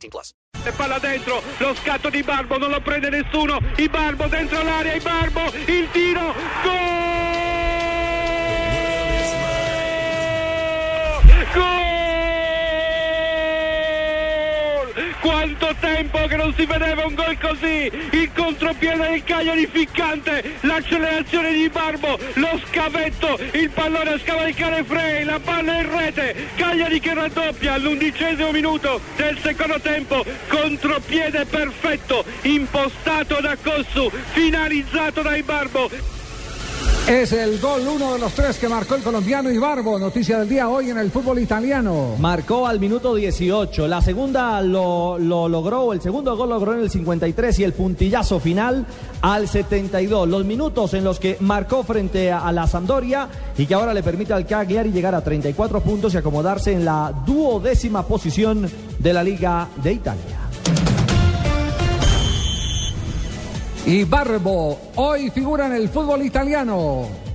18 plus. E palla dentro, lo scatto di Barbo, non lo prende nessuno. I Barbo dentro l'area, i Barbo, il tiro, gol! Quanto tempo che non si vedeva un gol così! Il contropiede del Cagliari ficcante, l'accelerazione di Barbo, lo scavetto, il pallone a scavalcare Frey, la palla in rete, Cagliari che raddoppia all'undicesimo minuto del secondo tempo, contropiede perfetto, impostato da Cossu, finalizzato dai Barbo. Es el gol, uno de los tres que marcó el colombiano Ibarbo. Noticia del día hoy en el fútbol italiano. Marcó al minuto 18. La segunda lo, lo logró, el segundo gol logró en el 53 y el puntillazo final al 72. Los minutos en los que marcó frente a, a la Sampdoria y que ahora le permite al Cagliari llegar a 34 puntos y acomodarse en la duodécima posición de la Liga de Italia. Y Barbo hoy figura en el fútbol italiano.